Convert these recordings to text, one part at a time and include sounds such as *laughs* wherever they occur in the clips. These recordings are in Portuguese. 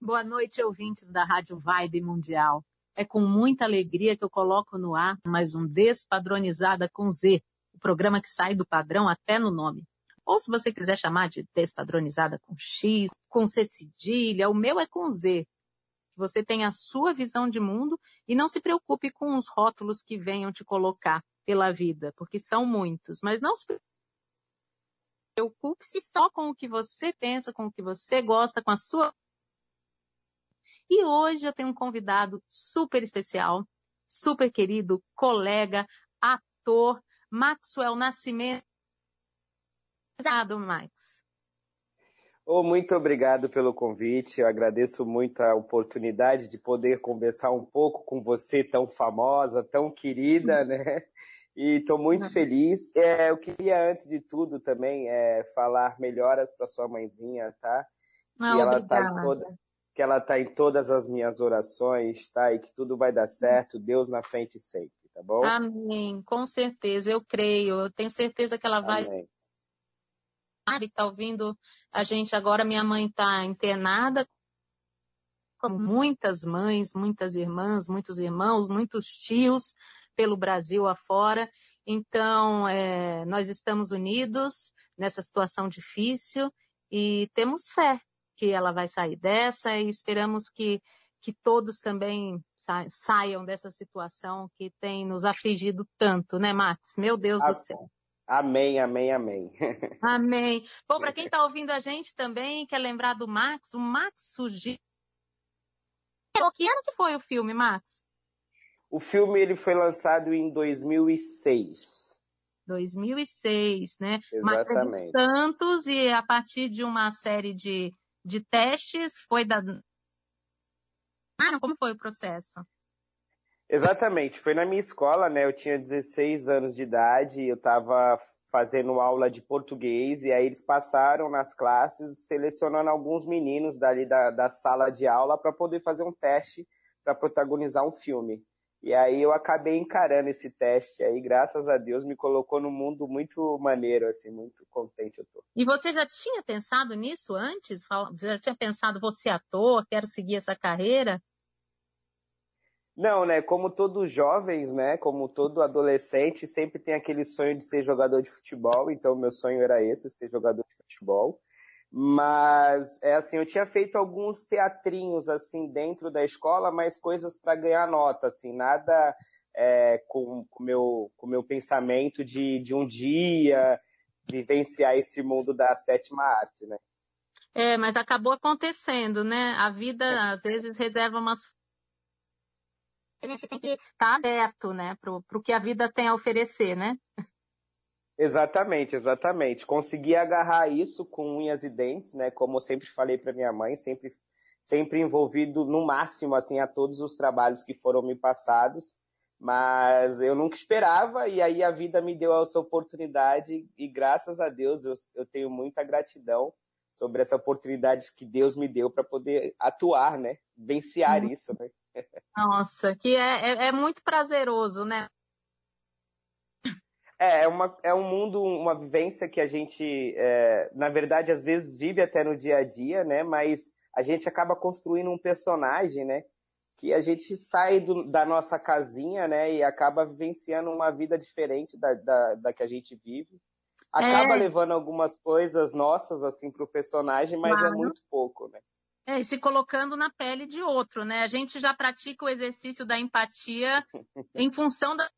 Boa noite, ouvintes da Rádio Vibe Mundial. É com muita alegria que eu coloco no ar mais um Despadronizada com Z, o programa que sai do padrão até no nome. Ou se você quiser chamar de despadronizada com X, com C cedilha, o meu é com Z. Você tenha a sua visão de mundo e não se preocupe com os rótulos que venham te colocar pela vida, porque são muitos. Mas não se preocupe-se só com o que você pensa, com o que você gosta, com a sua. E hoje eu tenho um convidado super especial, super querido, colega, ator, Maxwell Nascimento Obrigado, Max. Oh, muito obrigado pelo convite. Eu agradeço muito a oportunidade de poder conversar um pouco com você, tão famosa, tão querida, né? E estou muito uhum. feliz. É, eu queria, antes de tudo, também é, falar melhoras para sua mãezinha, tá? Ah, que ela tá toda, que ela está em todas as minhas orações, tá? E que tudo vai dar certo. Deus na frente sempre, tá bom? Amém. Com certeza, eu creio. Eu tenho certeza que ela vai Amém que está ouvindo a gente agora, minha mãe está internada, como muitas mães, muitas irmãs, muitos irmãos, muitos tios pelo Brasil afora. Então, é, nós estamos unidos nessa situação difícil e temos fé que ela vai sair dessa e esperamos que, que todos também saiam dessa situação que tem nos afligido tanto, né, Max? Meu Deus ah, do céu. Amém, amém, amém. *laughs* Amém. Bom, para quem está *laughs* ouvindo a gente também, quer lembrar do Max, o Max surgiu. Que ano que foi o filme, Max? O filme ele foi lançado em 2006. 2006, né? Exatamente. Max Santos e a partir de uma série de, de testes foi da. Ah, como foi o processo? Exatamente, foi na minha escola, né? Eu tinha 16 anos de idade, eu estava fazendo aula de português e aí eles passaram nas classes selecionando alguns meninos dali da, da sala de aula para poder fazer um teste para protagonizar um filme. E aí eu acabei encarando esse teste aí, graças a Deus, me colocou num mundo muito maneiro, assim, muito contente eu tô. E você já tinha pensado nisso antes? Você já tinha pensado, você ator, quero seguir essa carreira? Não, né? Como todos jovens, né? Como todo adolescente, sempre tem aquele sonho de ser jogador de futebol. Então, meu sonho era esse, ser jogador de futebol. Mas, é assim, eu tinha feito alguns teatrinhos, assim, dentro da escola, mas coisas para ganhar nota, assim, nada é, com o meu, com meu pensamento de, de um dia vivenciar esse mundo da sétima arte, né? É, mas acabou acontecendo, né? A vida, é. às vezes, reserva umas a gente tem que estar tá aberto, né, para o que a vida tem a oferecer, né? Exatamente, exatamente. Consegui agarrar isso com unhas e dentes, né? Como eu sempre falei para minha mãe, sempre, sempre envolvido no máximo assim a todos os trabalhos que foram me passados. Mas eu nunca esperava e aí a vida me deu essa oportunidade e graças a Deus eu, eu tenho muita gratidão sobre essa oportunidade que Deus me deu para poder atuar, né? Venciar hum. isso, né? Nossa, que é, é, é muito prazeroso, né? É, é, uma, é um mundo, uma vivência que a gente, é, na verdade, às vezes vive até no dia a dia, né? Mas a gente acaba construindo um personagem, né? Que a gente sai do, da nossa casinha, né? E acaba vivenciando uma vida diferente da, da, da que a gente vive. Acaba é. levando algumas coisas nossas, assim, pro personagem, mas é claro. é muito pouco, né? É, e se colocando na pele de outro, né? A gente já pratica o exercício da empatia em *laughs* função da.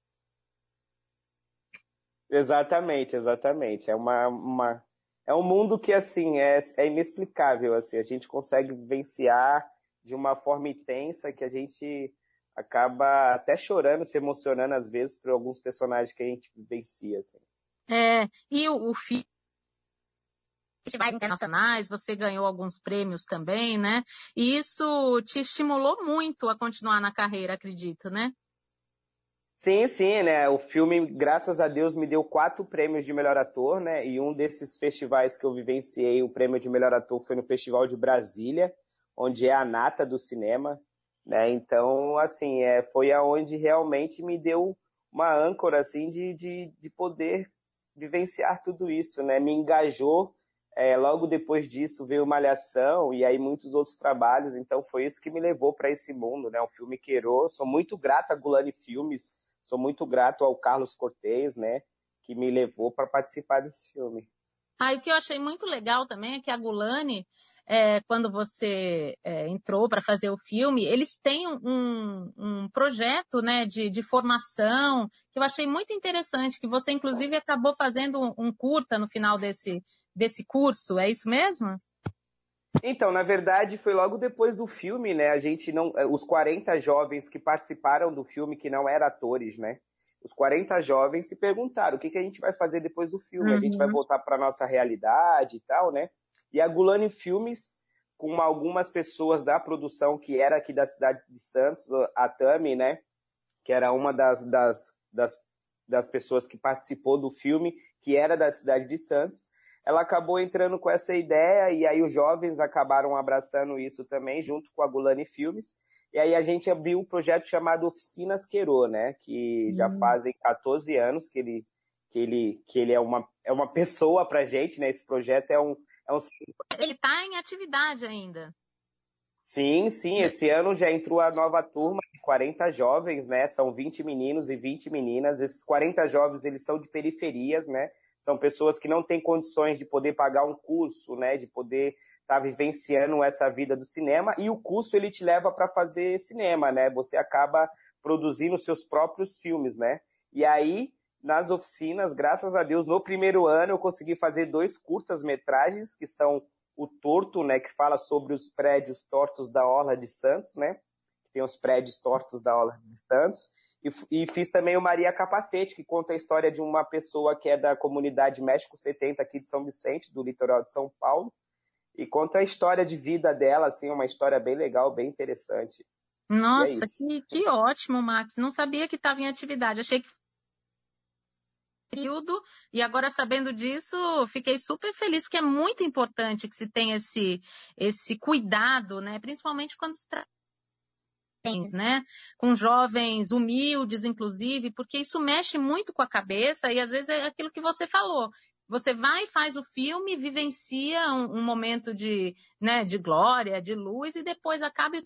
Exatamente, exatamente. É uma, uma é um mundo que assim é, é inexplicável assim. A gente consegue vivenciar de uma forma intensa que a gente acaba até chorando, se emocionando às vezes por alguns personagens que a gente vivencia assim. É, e o, o filme festivais internacionais, você ganhou alguns prêmios também, né? E isso te estimulou muito a continuar na carreira, acredito, né? Sim, sim, né? O filme, graças a Deus, me deu quatro prêmios de melhor ator, né? E um desses festivais que eu vivenciei, o prêmio de melhor ator foi no Festival de Brasília, onde é a nata do cinema. Né? Então, assim, é, foi aonde realmente me deu uma âncora assim de, de, de poder vivenciar tudo isso, né? Me engajou. É, logo depois disso veio Malhação e aí muitos outros trabalhos. Então foi isso que me levou para esse mundo, né? O filme Queiro. Sou muito grato a Gulani Filmes. Sou muito grato ao Carlos Cortez, né? Que me levou para participar desse filme. Ah, e o que eu achei muito legal também é que a Gulani é, quando você é, entrou para fazer o filme, eles têm um, um projeto né, de, de, formação que eu achei muito interessante, que você inclusive acabou fazendo um, um curta no final desse, desse curso, é isso mesmo? Então, na verdade, foi logo depois do filme, né? A gente não. É, os 40 jovens que participaram do filme, que não eram atores, né? Os 40 jovens se perguntaram o que, que a gente vai fazer depois do filme. Uhum. A gente vai uhum. voltar para nossa realidade e tal, né? E a Gulani Filmes, com algumas pessoas da produção que era aqui da cidade de Santos, a Tami, né? Que era uma das, das, das, das pessoas que participou do filme, que era da cidade de Santos. Ela acabou entrando com essa ideia e aí os jovens acabaram abraçando isso também, junto com a Gulani Filmes. E aí a gente abriu um projeto chamado Oficinas Queiro, né? Que já hum. fazem 14 anos que ele, que ele, que ele é, uma, é uma pessoa pra gente, né? Esse projeto é um, é. Ele está em atividade ainda. Sim, sim. Esse ano já entrou a nova turma de 40 jovens, né? São 20 meninos e 20 meninas. Esses 40 jovens, eles são de periferias, né? São pessoas que não têm condições de poder pagar um curso, né? De poder estar tá vivenciando essa vida do cinema. E o curso, ele te leva para fazer cinema, né? Você acaba produzindo seus próprios filmes, né? E aí, nas oficinas, graças a Deus, no primeiro ano eu consegui fazer dois curtas-metragens, que são o Torto, né, que fala sobre os prédios tortos da Orla de Santos, né? Tem os prédios tortos da Orla de Santos. E, e, fiz também o Maria Capacete, que conta a história de uma pessoa que é da comunidade México 70 aqui de São Vicente, do litoral de São Paulo. E conta a história de vida dela, assim, uma história bem legal, bem interessante. Nossa, é que, que ótimo, Max. Não sabia que estava em atividade. Achei que período, e agora sabendo disso, fiquei super feliz, porque é muito importante que se tenha esse, esse cuidado, né? Principalmente quando se trata né? Com jovens humildes, inclusive, porque isso mexe muito com a cabeça e às vezes é aquilo que você falou. Você vai, faz o filme, vivencia um, um momento de, né, de glória, de luz e depois acaba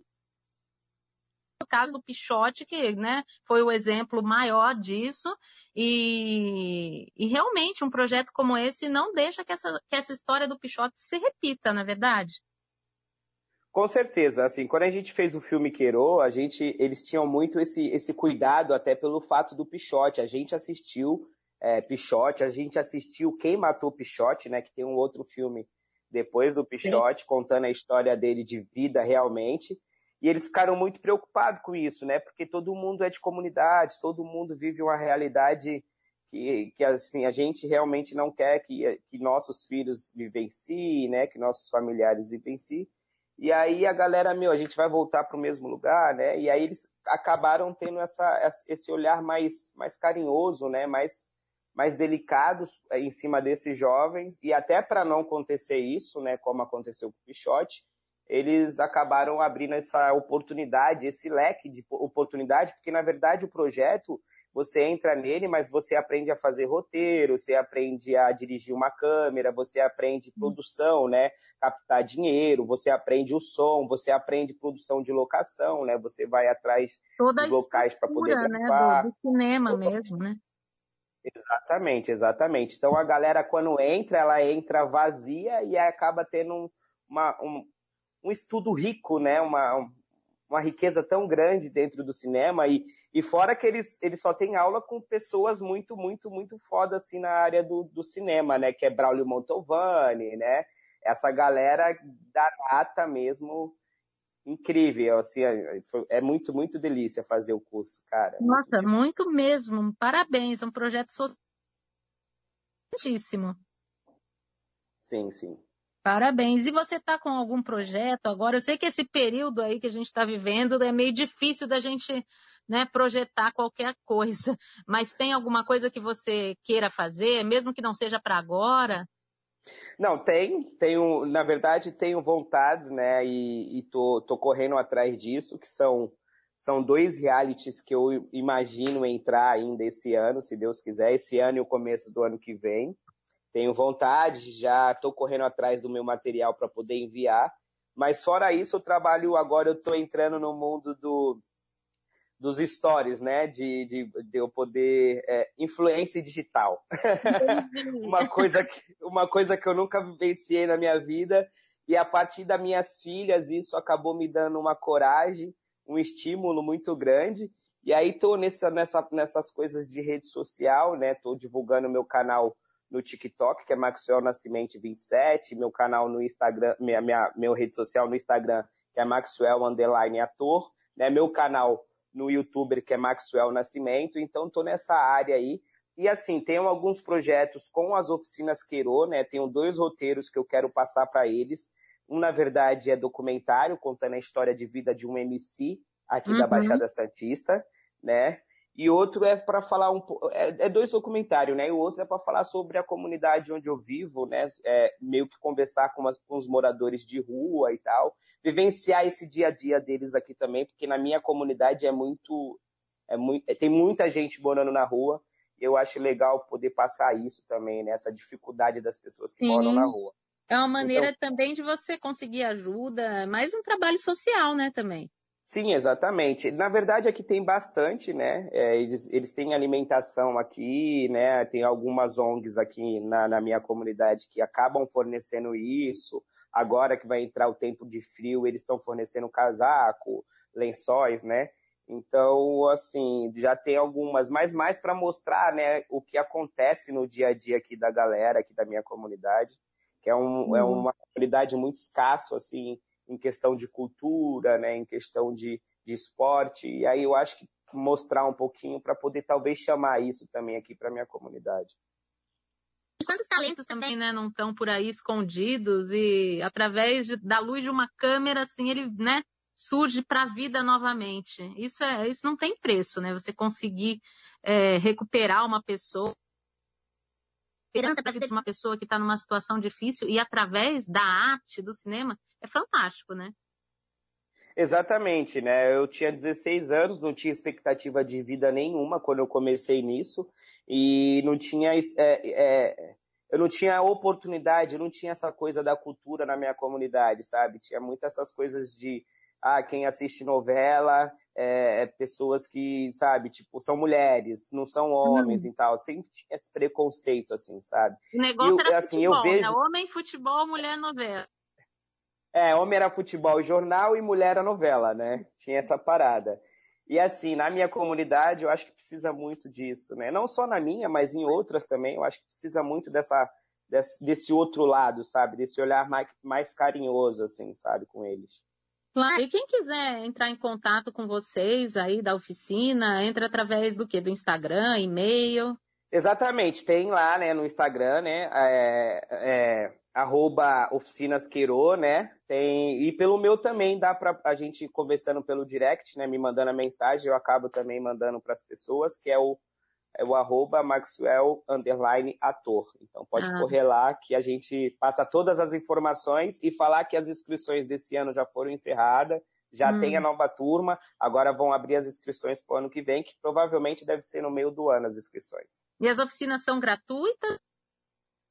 caso do Pichote, que né, foi o exemplo maior disso, e, e, realmente um projeto como esse não deixa que essa, que essa história do Pichote se repita, na é verdade? Com certeza, assim, quando a gente fez o filme Queiro, a gente, eles tinham muito esse, esse cuidado até pelo fato do Pichote. A gente assistiu é, Pichote, a gente assistiu Quem Matou Pichote, né, que tem um outro filme depois do Pichote, Sim. contando a história dele de vida realmente. E eles ficaram muito preocupados com isso, né? Porque todo mundo é de comunidade, todo mundo vive uma realidade que, que assim, a gente realmente não quer que, que nossos filhos vivenciem, né? Que nossos familiares vivenciem. E aí a galera, meu, a gente vai voltar para o mesmo lugar, né? E aí eles acabaram tendo essa, esse olhar mais, mais carinhoso, né? Mais, mais delicado eh, em cima desses jovens. E até para não acontecer isso, né? Como aconteceu com o Pichote, eles acabaram abrindo essa oportunidade, esse leque de oportunidade, porque na verdade o projeto você entra nele, mas você aprende a fazer roteiro, você aprende a dirigir uma câmera, você aprende hum. produção, né? Captar dinheiro, você aprende o som, você aprende produção de locação, né? Você vai atrás Toda de locais para poder gravar. Né? Do, do cinema Toda... mesmo, né? Exatamente, exatamente. Então a galera quando entra, ela entra vazia e acaba tendo uma, um, um estudo rico, né? Uma, uma riqueza tão grande dentro do cinema e, e fora que eles, eles só têm aula com pessoas muito, muito, muito foda assim na área do, do cinema, né? Que é Braulio Montovani, né? Essa galera da nata mesmo incrível, assim, é, é muito, muito delícia fazer o curso, cara. Nossa, muito, muito mesmo. Parabéns, é um projeto social. Sim, sim. Parabéns. E você está com algum projeto agora? Eu sei que esse período aí que a gente está vivendo é meio difícil da gente né, projetar qualquer coisa, *laughs* mas tem alguma coisa que você queira fazer, mesmo que não seja para agora? Não, tem, tenho, na verdade, tenho vontades, né, e, e tô, tô correndo atrás disso, que são, são dois realities que eu imagino entrar ainda esse ano, se Deus quiser, esse ano e o começo do ano que vem. Tenho vontade, já estou correndo atrás do meu material para poder enviar, mas fora isso, eu trabalho agora, eu estou entrando no mundo do, dos stories, né? De, de, de eu poder. É, influência digital. *laughs* uma, coisa que, uma coisa que eu nunca vivenciei na minha vida. E a partir das minhas filhas, isso acabou me dando uma coragem, um estímulo muito grande. E aí estou nessa, nessa, nessas coisas de rede social, né? Estou divulgando meu canal no TikTok, que é Maxwell Nascimento 27, meu canal no Instagram, minha, minha meu rede social no Instagram, que é Maxwell Underline Ator, né? Meu canal no youtuber que é Maxwell Nascimento, então estou nessa área aí. E assim, tenho alguns projetos com as oficinas Queiro, né? Tenho dois roteiros que eu quero passar para eles. Um, na verdade, é documentário, contando a história de vida de um MC aqui uhum. da Baixada Santista, né? E outro é para falar um é, é dois documentários, né? E o outro é para falar sobre a comunidade onde eu vivo, né? É, meio que conversar com, as, com os moradores de rua e tal, vivenciar esse dia a dia deles aqui também, porque na minha comunidade é muito, é muito tem muita gente morando na rua. Eu acho legal poder passar isso também, né? Essa dificuldade das pessoas que Sim. moram na rua. É uma maneira então, também de você conseguir ajuda, mais um trabalho social, né, também. Sim, exatamente. Na verdade, aqui tem bastante, né? É, eles, eles têm alimentação aqui, né? Tem algumas ONGs aqui na, na minha comunidade que acabam fornecendo isso. Agora que vai entrar o tempo de frio, eles estão fornecendo casaco, lençóis, né? Então, assim, já tem algumas, mas mais para mostrar, né, o que acontece no dia a dia aqui da galera, aqui da minha comunidade, que é, um, uhum. é uma comunidade muito escasso, assim, em questão de cultura, né, em questão de, de esporte. E aí eu acho que mostrar um pouquinho para poder talvez chamar isso também aqui para minha comunidade. E quantos talentos também, né, não estão por aí escondidos e através de, da luz de uma câmera, assim, ele, né, surge para a vida novamente. Isso é, isso não tem preço, né? Você conseguir é, recuperar uma pessoa esperança para a vida de uma pessoa que está numa situação difícil e através da arte, do cinema, é fantástico, né? Exatamente, né? Eu tinha 16 anos, não tinha expectativa de vida nenhuma quando eu comecei nisso e não tinha é, é, eu não tinha oportunidade, não tinha essa coisa da cultura na minha comunidade, sabe? Tinha muitas essas coisas de ah, quem assiste novela é, é, pessoas que, sabe, tipo, são mulheres, não são homens uhum. e tal. Sempre tinha esse preconceito, assim, sabe? O negócio eu, era assim, futebol, eu vejo... né? Homem, futebol, mulher, novela. É, homem era futebol jornal e mulher era novela, né? Tinha essa parada. E assim, na minha comunidade, eu acho que precisa muito disso, né? Não só na minha, mas em outras também, eu acho que precisa muito dessa, desse, desse outro lado, sabe? Desse olhar mais, mais carinhoso, assim, sabe, com eles. Claro. E quem quiser entrar em contato com vocês aí da oficina, entra através do quê? Do Instagram, e-mail? Exatamente, tem lá, né, no Instagram, né, é, é, arroba oficinasqueiro, né, tem, e pelo meu também dá para a gente conversando pelo direct, né, me mandando a mensagem, eu acabo também mandando para as pessoas, que é o é o arroba Maxwell underline ator. Então pode ah. correr lá que a gente passa todas as informações e falar que as inscrições desse ano já foram encerradas, já hum. tem a nova turma, agora vão abrir as inscrições para o ano que vem, que provavelmente deve ser no meio do ano as inscrições. E as oficinas são gratuitas?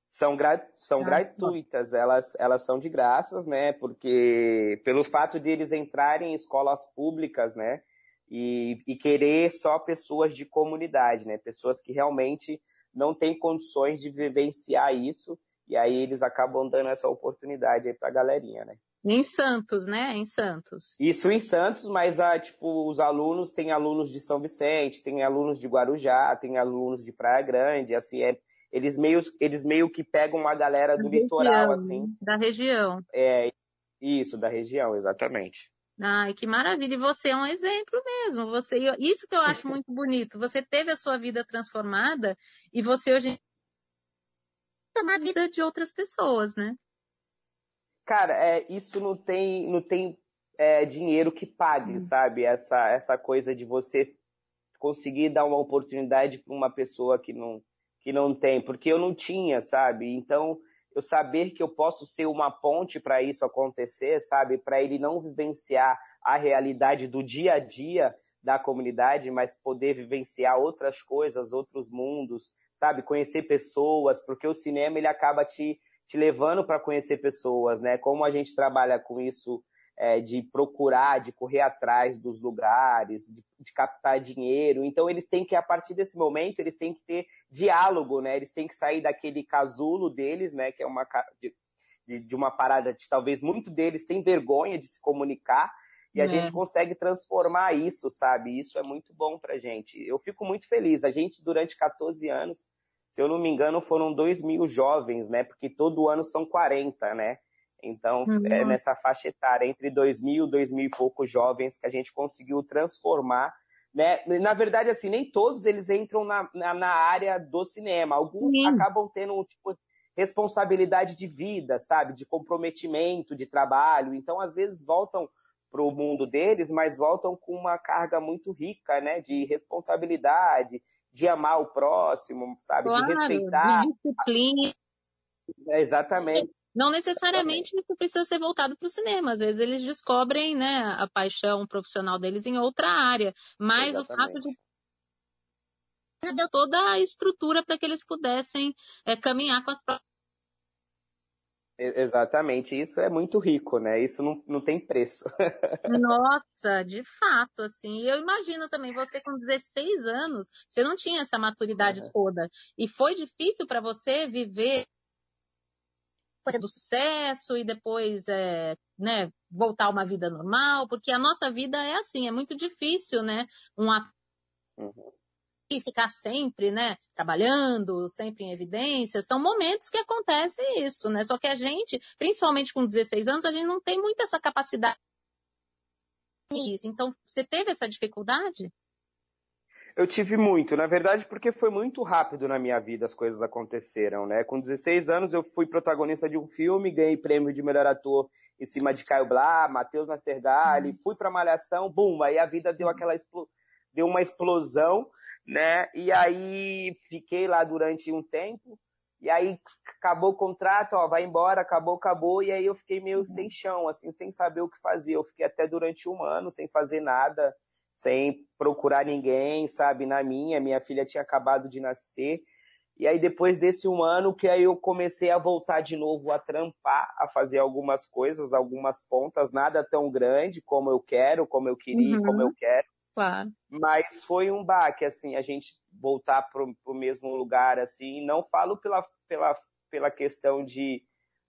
São, gra são ah, gratuitas, elas, elas são de graças, né? Porque pelo fato de eles entrarem em escolas públicas, né? E, e querer só pessoas de comunidade, né? Pessoas que realmente não têm condições de vivenciar isso e aí eles acabam dando essa oportunidade aí pra galerinha, né? Em Santos, né? Em Santos. Isso em Santos, mas ah, tipo, os alunos, tem alunos de São Vicente, tem alunos de Guarujá, tem alunos de Praia Grande, assim, é, eles meio, eles meio que pegam uma galera do da litoral, região, assim. Da região. É, isso, da região, exatamente. Ai, que maravilha! E você é um exemplo mesmo. Você, isso que eu acho muito bonito. Você teve a sua vida transformada e você hoje tomar a vida de outras pessoas, né? Cara, é, isso não tem, não tem é, dinheiro que pague, hum. sabe? Essa, essa coisa de você conseguir dar uma oportunidade para uma pessoa que não, que não tem, porque eu não tinha, sabe? Então, eu saber que eu posso ser uma ponte para isso acontecer, sabe? Para ele não vivenciar a realidade do dia a dia da comunidade, mas poder vivenciar outras coisas, outros mundos, sabe? Conhecer pessoas, porque o cinema ele acaba te, te levando para conhecer pessoas, né? Como a gente trabalha com isso é, de procurar, de correr atrás dos lugares, de, de, captar dinheiro. Então eles têm que, a partir desse momento, eles têm que ter diálogo, né? Eles têm que sair daquele casulo deles, né? Que é uma de, de uma parada de talvez muito deles tem vergonha de se comunicar. E a é. gente consegue transformar isso, sabe? Isso é muito bom pra gente. Eu fico muito feliz. A gente, durante 14 anos, se eu não me engano, foram 2 mil jovens, né? Porque todo ano são 40, né? Então, uhum. é nessa faixa etária, entre 2 mil, 2 mil e poucos jovens que a gente conseguiu transformar. Né? Na verdade, assim, nem todos eles entram na, na, na área do cinema. Alguns Sim. acabam tendo tipo, responsabilidade de vida, sabe? De comprometimento, de trabalho. Então, às vezes, voltam para o mundo deles, mas voltam com uma carga muito rica, né? De responsabilidade, de amar o próximo, sabe? Claro, de respeitar. De disciplina. É, exatamente. Não necessariamente isso precisa ser voltado para o cinema. Às vezes eles descobrem né, a paixão profissional deles em outra área. Mas Exatamente. o fato de deu toda a estrutura para que eles pudessem é, caminhar com as próprias. Exatamente, isso é muito rico, né? Isso não, não tem preço. *laughs* Nossa, de fato, assim. Eu imagino também, você com 16 anos, você não tinha essa maturidade uhum. toda. E foi difícil para você viver coisa do sucesso e depois é, né, voltar a uma vida normal, porque a nossa vida é assim, é muito difícil, né? Um ator uhum. ficar sempre, né, trabalhando, sempre em evidência, são momentos que acontece isso, né? Só que a gente, principalmente com 16 anos, a gente não tem muito essa capacidade. Então, você teve essa dificuldade? Eu tive muito, na verdade, porque foi muito rápido na minha vida as coisas aconteceram, né? Com 16 anos eu fui protagonista de um filme, ganhei prêmio de melhor ator em cima de Caio Blá, Matheus Nastergalli, uhum. fui pra Malhação, bum, aí a vida deu aquela deu uma explosão, né? E aí fiquei lá durante um tempo, e aí acabou o contrato, ó, vai embora, acabou, acabou, e aí eu fiquei meio uhum. sem chão, assim, sem saber o que fazer. Eu fiquei até durante um ano sem fazer nada, sem procurar ninguém, sabe? Na minha, minha filha tinha acabado de nascer. E aí, depois desse um ano, que aí eu comecei a voltar de novo a trampar, a fazer algumas coisas, algumas pontas, nada tão grande como eu quero, como eu queria, uhum. como eu quero. Claro. Mas foi um baque, assim, a gente voltar pro, pro mesmo lugar, assim, não falo pela, pela, pela questão de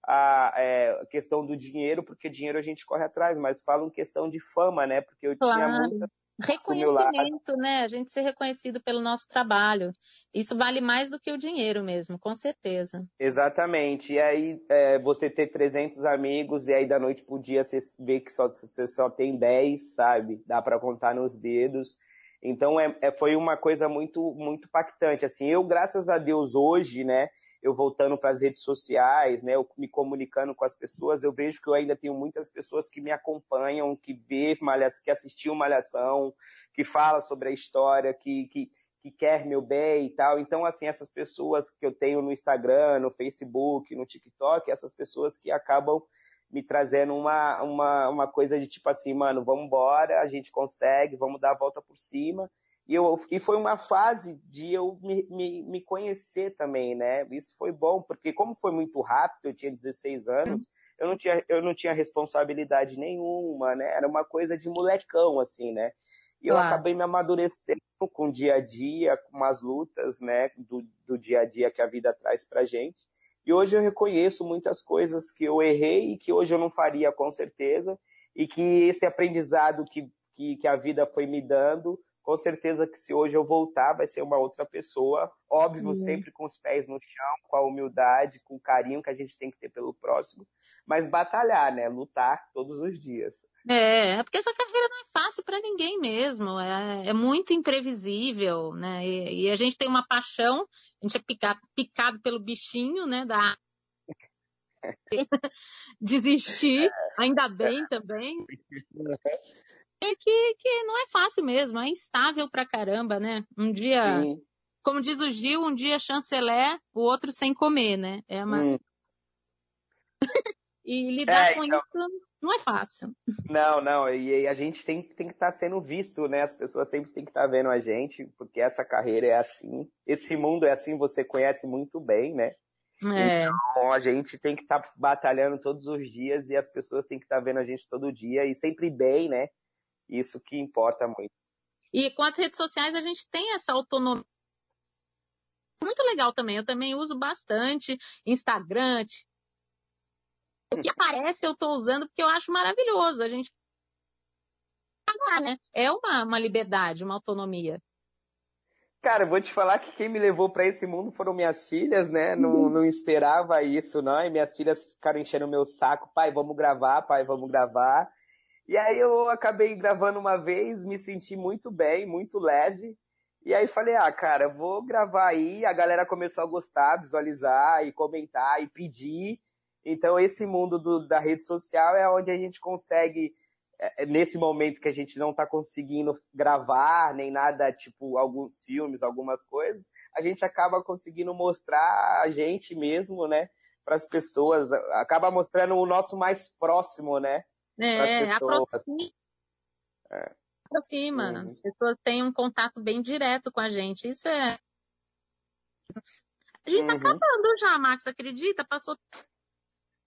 a é, questão do dinheiro, porque dinheiro a gente corre atrás, mas falo em questão de fama, né? Porque eu claro. tinha muita Reconhecimento, né? A gente ser reconhecido pelo nosso trabalho. Isso vale mais do que o dinheiro mesmo, com certeza. Exatamente. E aí, é, você ter 300 amigos e aí da noite pro dia você vê que só, você só tem 10, sabe? Dá para contar nos dedos. Então, é, é, foi uma coisa muito, muito impactante. Assim, eu, graças a Deus, hoje, né? Eu voltando para as redes sociais, né, eu me comunicando com as pessoas, eu vejo que eu ainda tenho muitas pessoas que me acompanham, que vê que assistiu malhação, que fala sobre a história, que, que, que quer meu bem e tal. Então, assim, essas pessoas que eu tenho no Instagram, no Facebook, no TikTok, essas pessoas que acabam me trazendo uma, uma, uma coisa de tipo assim, mano, vamos embora, a gente consegue, vamos dar a volta por cima. E, eu, e foi uma fase de eu me, me, me, conhecer também, né? Isso foi bom, porque como foi muito rápido, eu tinha 16 anos, eu não tinha, eu não tinha responsabilidade nenhuma, né? Era uma coisa de molecão, assim, né? E eu acabei me amadurecendo com o dia a dia, com as lutas, né? Do, do dia a dia que a vida traz pra gente. E hoje eu reconheço muitas coisas que eu errei e que hoje eu não faria com certeza. E que esse aprendizado que, que, que a vida foi me dando com certeza que se hoje eu voltar, vai ser uma outra pessoa. Óbvio, uhum. sempre com os pés no chão, com a humildade, com o carinho que a gente tem que ter pelo próximo. Mas batalhar, né? Lutar todos os dias. É, é porque essa carreira não é fácil para ninguém mesmo. É, é, muito imprevisível, né? E, e, a gente tem uma paixão, a gente é picado, picado pelo bichinho, né? Da *laughs* *laughs* desistir, ainda bem também. É que, que não é fácil mesmo, é instável pra caramba, né? Um dia, Sim. como diz o Gil, um dia chanceler, o outro sem comer, né? É uma... Hum. E lidar é, com então... isso não é fácil. Não, não, e a gente tem, tem que estar tá sendo visto, né? As pessoas sempre têm que estar tá vendo a gente, porque essa carreira é assim, esse mundo é assim, você conhece muito bem, né? É. Então a gente tem que estar tá batalhando todos os dias e as pessoas têm que estar tá vendo a gente todo dia e sempre bem, né? Isso que importa muito. E com as redes sociais a gente tem essa autonomia. Muito legal também. Eu também uso bastante Instagram. O que aparece eu estou usando porque eu acho maravilhoso. A gente né? é uma, uma liberdade, uma autonomia. Cara, vou te falar que quem me levou para esse mundo foram minhas filhas, né? Não, uhum. não esperava isso, não. E minhas filhas ficaram enchendo o meu saco, pai, vamos gravar, pai, vamos gravar. E aí eu acabei gravando uma vez, me senti muito bem, muito leve. E aí falei, ah, cara, vou gravar aí. A galera começou a gostar, visualizar e comentar e pedir. Então esse mundo do, da rede social é onde a gente consegue é, é, nesse momento que a gente não está conseguindo gravar nem nada, tipo alguns filmes, algumas coisas, a gente acaba conseguindo mostrar a gente mesmo, né, para as pessoas, acaba mostrando o nosso mais próximo, né? É, aproxima. É. Aproxima, uhum. as pessoas têm um contato bem direto com a gente. Isso é. A gente tá uhum. tá acabando já, Max, acredita? Passou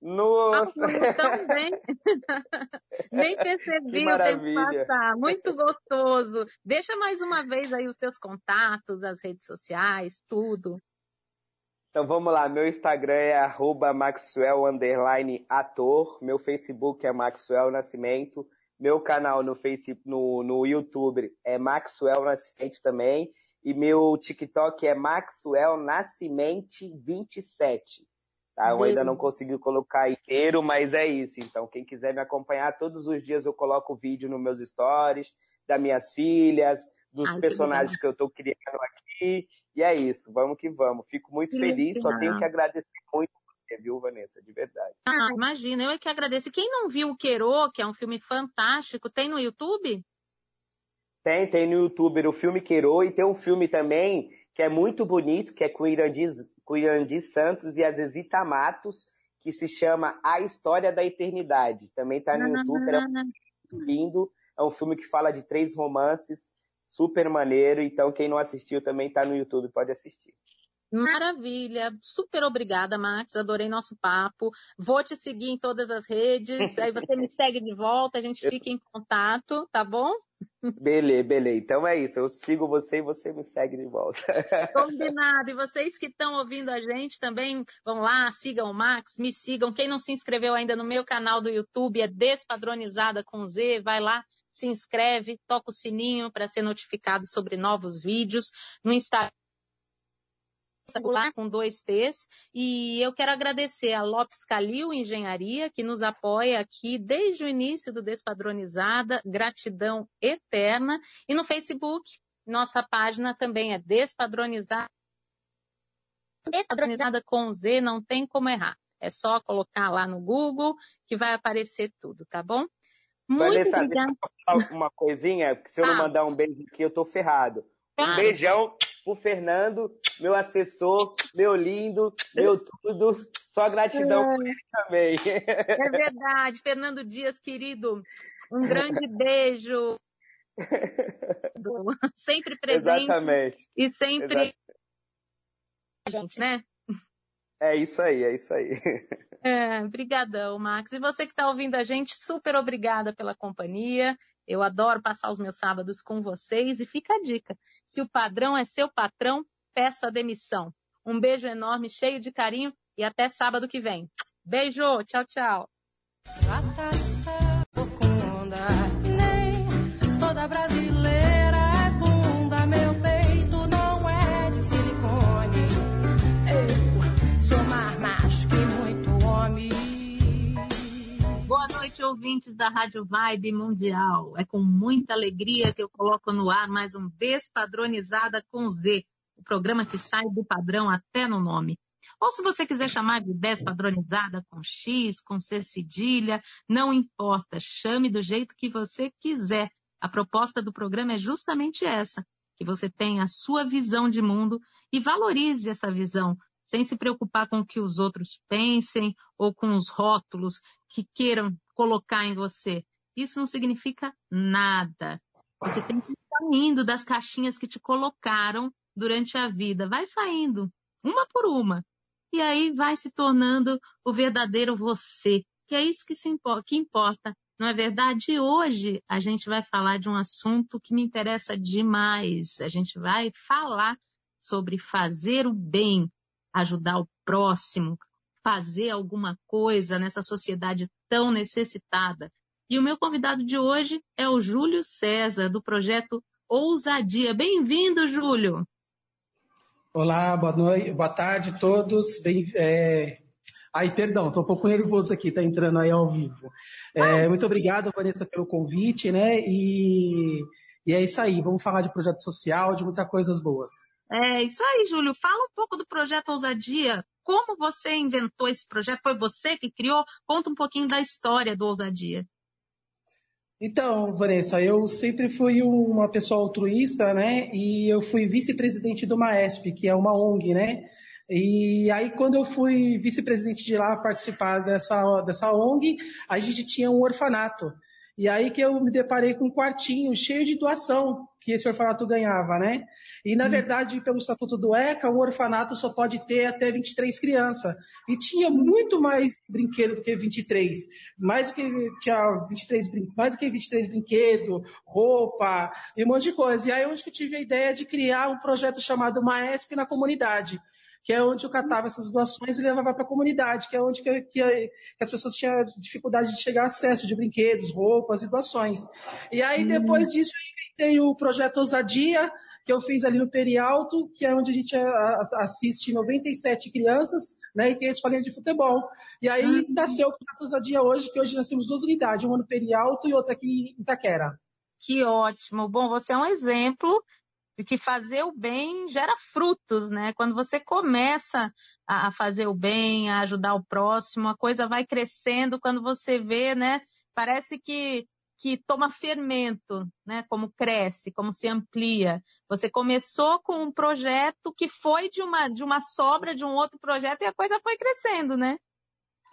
nossa! Também. *laughs* Nem percebi o tempo passar. Muito gostoso. Deixa mais uma vez aí os seus contatos, as redes sociais, tudo. Então vamos lá, meu Instagram é Maxwell ator, meu Facebook é Maxwell Nascimento, meu canal no Facebook, no, no YouTube é Maxwell Nascimento também, e meu TikTok é Maxwell Nascimento 27. Tá? Eu ainda não consegui colocar inteiro, mas é isso. Então, quem quiser me acompanhar, todos os dias eu coloco vídeo nos meus stories, das minhas filhas, dos Ai, personagens que, que, eu estou criando aqui. E é isso, vamos que vamos. Fico muito feliz, só tenho que agradecer muito viu, Vanessa? De verdade. Ah, imagina, eu é que agradeço. Quem não viu o Queiro, que é um filme fantástico, tem no YouTube? Tem, tem no YouTube o filme Queiro e tem um filme também que é muito bonito, que é com Irandi, com Irandi Santos e Azezita Matos, que se chama A História da Eternidade. Também está no. YouTube, é *laughs* muito lindo. É um filme que fala de três romances, super maneiro. Então, quem não assistiu também está no YouTube, pode assistir. Maravilha, super obrigada, Max. Adorei nosso papo. Vou te seguir em todas as redes, aí você me segue de volta, a gente fica em contato, tá bom? Beleza, beleza. Então é isso. Eu sigo você e você me segue de volta. *laughs* Combinado. E vocês que estão ouvindo a gente também, vão lá, sigam o Max, me sigam. Quem não se inscreveu ainda no meu canal do YouTube é Despadronizada com Z, vai lá, se inscreve, toca o sininho para ser notificado sobre novos vídeos. No Instagram com dois T's. E eu quero agradecer a Lopes Calil Engenharia, que nos apoia aqui desde o início do Despadronizada. Gratidão eterna. E no Facebook, nossa página também é Despadronizada. Despadronizada com Z, não tem como errar. É só colocar lá no Google que vai aparecer tudo, tá bom? Muito Vanessa, obrigada. uma *laughs* coisinha, porque se eu não mandar um beijo aqui, eu tô ferrado. Um beijão pro Fernando, meu assessor, meu lindo, meu tudo. Só gratidão é. por ele também. É verdade. Fernando Dias, querido, um grande *laughs* beijo. *laughs* sempre presente. Exatamente. E sempre. Gente, né? É isso aí, é isso aí. *laughs* É, brigadão, Max. E você que está ouvindo a gente, super obrigada pela companhia. Eu adoro passar os meus sábados com vocês e fica a dica. Se o padrão é seu patrão, peça demissão. Um beijo enorme, cheio de carinho e até sábado que vem. Beijo, tchau, tchau. Ouvintes da Rádio Vibe Mundial. É com muita alegria que eu coloco no ar mais um Despadronizada com Z, o programa que sai do padrão até no nome. Ou se você quiser chamar de Despadronizada com X, com C cedilha, não importa, chame do jeito que você quiser. A proposta do programa é justamente essa, que você tenha a sua visão de mundo e valorize essa visão sem se preocupar com o que os outros pensem ou com os rótulos que queiram colocar em você. Isso não significa nada. Você tem que ir saindo das caixinhas que te colocaram durante a vida. Vai saindo, uma por uma. E aí vai se tornando o verdadeiro você, que é isso que, se impo que importa. Não é verdade? E hoje a gente vai falar de um assunto que me interessa demais. A gente vai falar sobre fazer o bem, ajudar o próximo, fazer alguma coisa nessa sociedade tão necessitada. E o meu convidado de hoje é o Júlio César, do projeto Ousadia. Bem-vindo, Júlio! Olá, boa noite, boa tarde a todos. Bem, é... Ai, perdão, estou um pouco nervoso aqui, está entrando aí ao vivo. É, muito obrigado, Vanessa, pelo convite, né? E, e é isso aí, vamos falar de projeto social, de muitas coisas boas. É isso aí, Júlio. Fala um pouco do projeto Ousadia. Como você inventou esse projeto? Foi você que criou? Conta um pouquinho da história do Ousadia. Então, Vanessa, eu sempre fui uma pessoa altruísta, né? E eu fui vice-presidente do MAESP, que é uma ONG, né? E aí, quando eu fui vice-presidente de lá participar dessa, dessa ONG, a gente tinha um orfanato. E aí que eu me deparei com um quartinho cheio de doação que esse orfanato ganhava, né? E, na hum. verdade, pelo Estatuto do ECA, um orfanato só pode ter até 23 crianças. E tinha muito mais brinquedo do que 23. Mais do que, tinha 23, mais do que 23 brinquedos, roupa e um monte de coisa. E aí, onde que eu tive a ideia de criar um projeto chamado Maesp na comunidade que é onde eu catava essas doações e levava para a comunidade, que é onde que, que, que, as pessoas tinham dificuldade de chegar a acesso de brinquedos, roupas e doações. E aí, depois disso, eu inventei o projeto Ousadia, que eu fiz ali no Perialto, que é onde a gente assiste 97 crianças, né, e tem a escolinha de futebol. E aí uhum. nasceu o Projeto Ousadia hoje, que hoje nós temos duas unidades, uma no Perialto e outra aqui em Itaquera. Que ótimo. Bom, você é um exemplo de que fazer o bem gera frutos, né? Quando você começa a, fazer o bem, a ajudar o próximo, a coisa vai crescendo. Quando você vê, né? Parece que que toma fermento, né? Como cresce, como se amplia. Você começou com um projeto que foi de uma de uma sobra de um outro projeto e a coisa foi crescendo, né?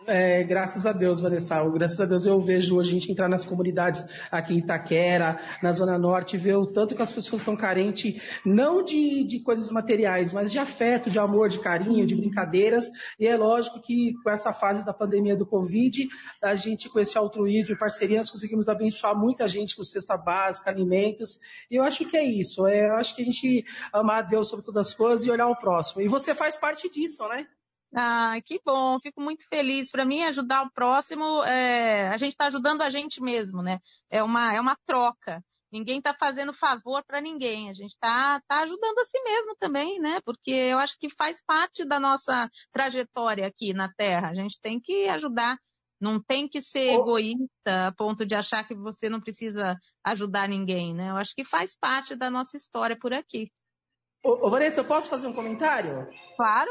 É, graças a Deus, Vanessa. Graças a Deus eu vejo hoje a gente entrar nas comunidades aqui em Itaquera, na Zona Norte, ver o tanto que as pessoas estão carentes, não de, de coisas materiais, mas de afeto, de amor, de carinho, de brincadeiras. E é lógico que com essa fase da pandemia do Covid, a gente, com esse altruísmo e parceria, nós conseguimos abençoar muita gente com cesta básica, alimentos. E eu acho que é isso. É, eu acho que a gente amar a Deus sobre todas as coisas e olhar o próximo. E você faz parte disso, né? Ah, que bom, fico muito feliz. Para mim, ajudar o próximo, é, a gente está ajudando a gente mesmo, né? É uma, é uma troca. Ninguém está fazendo favor para ninguém. A gente está tá ajudando a si mesmo também, né? Porque eu acho que faz parte da nossa trajetória aqui na Terra. A gente tem que ajudar. Não tem que ser egoísta a ponto de achar que você não precisa ajudar ninguém, né? Eu acho que faz parte da nossa história por aqui. Ô, Vanessa, eu posso fazer um comentário? Claro.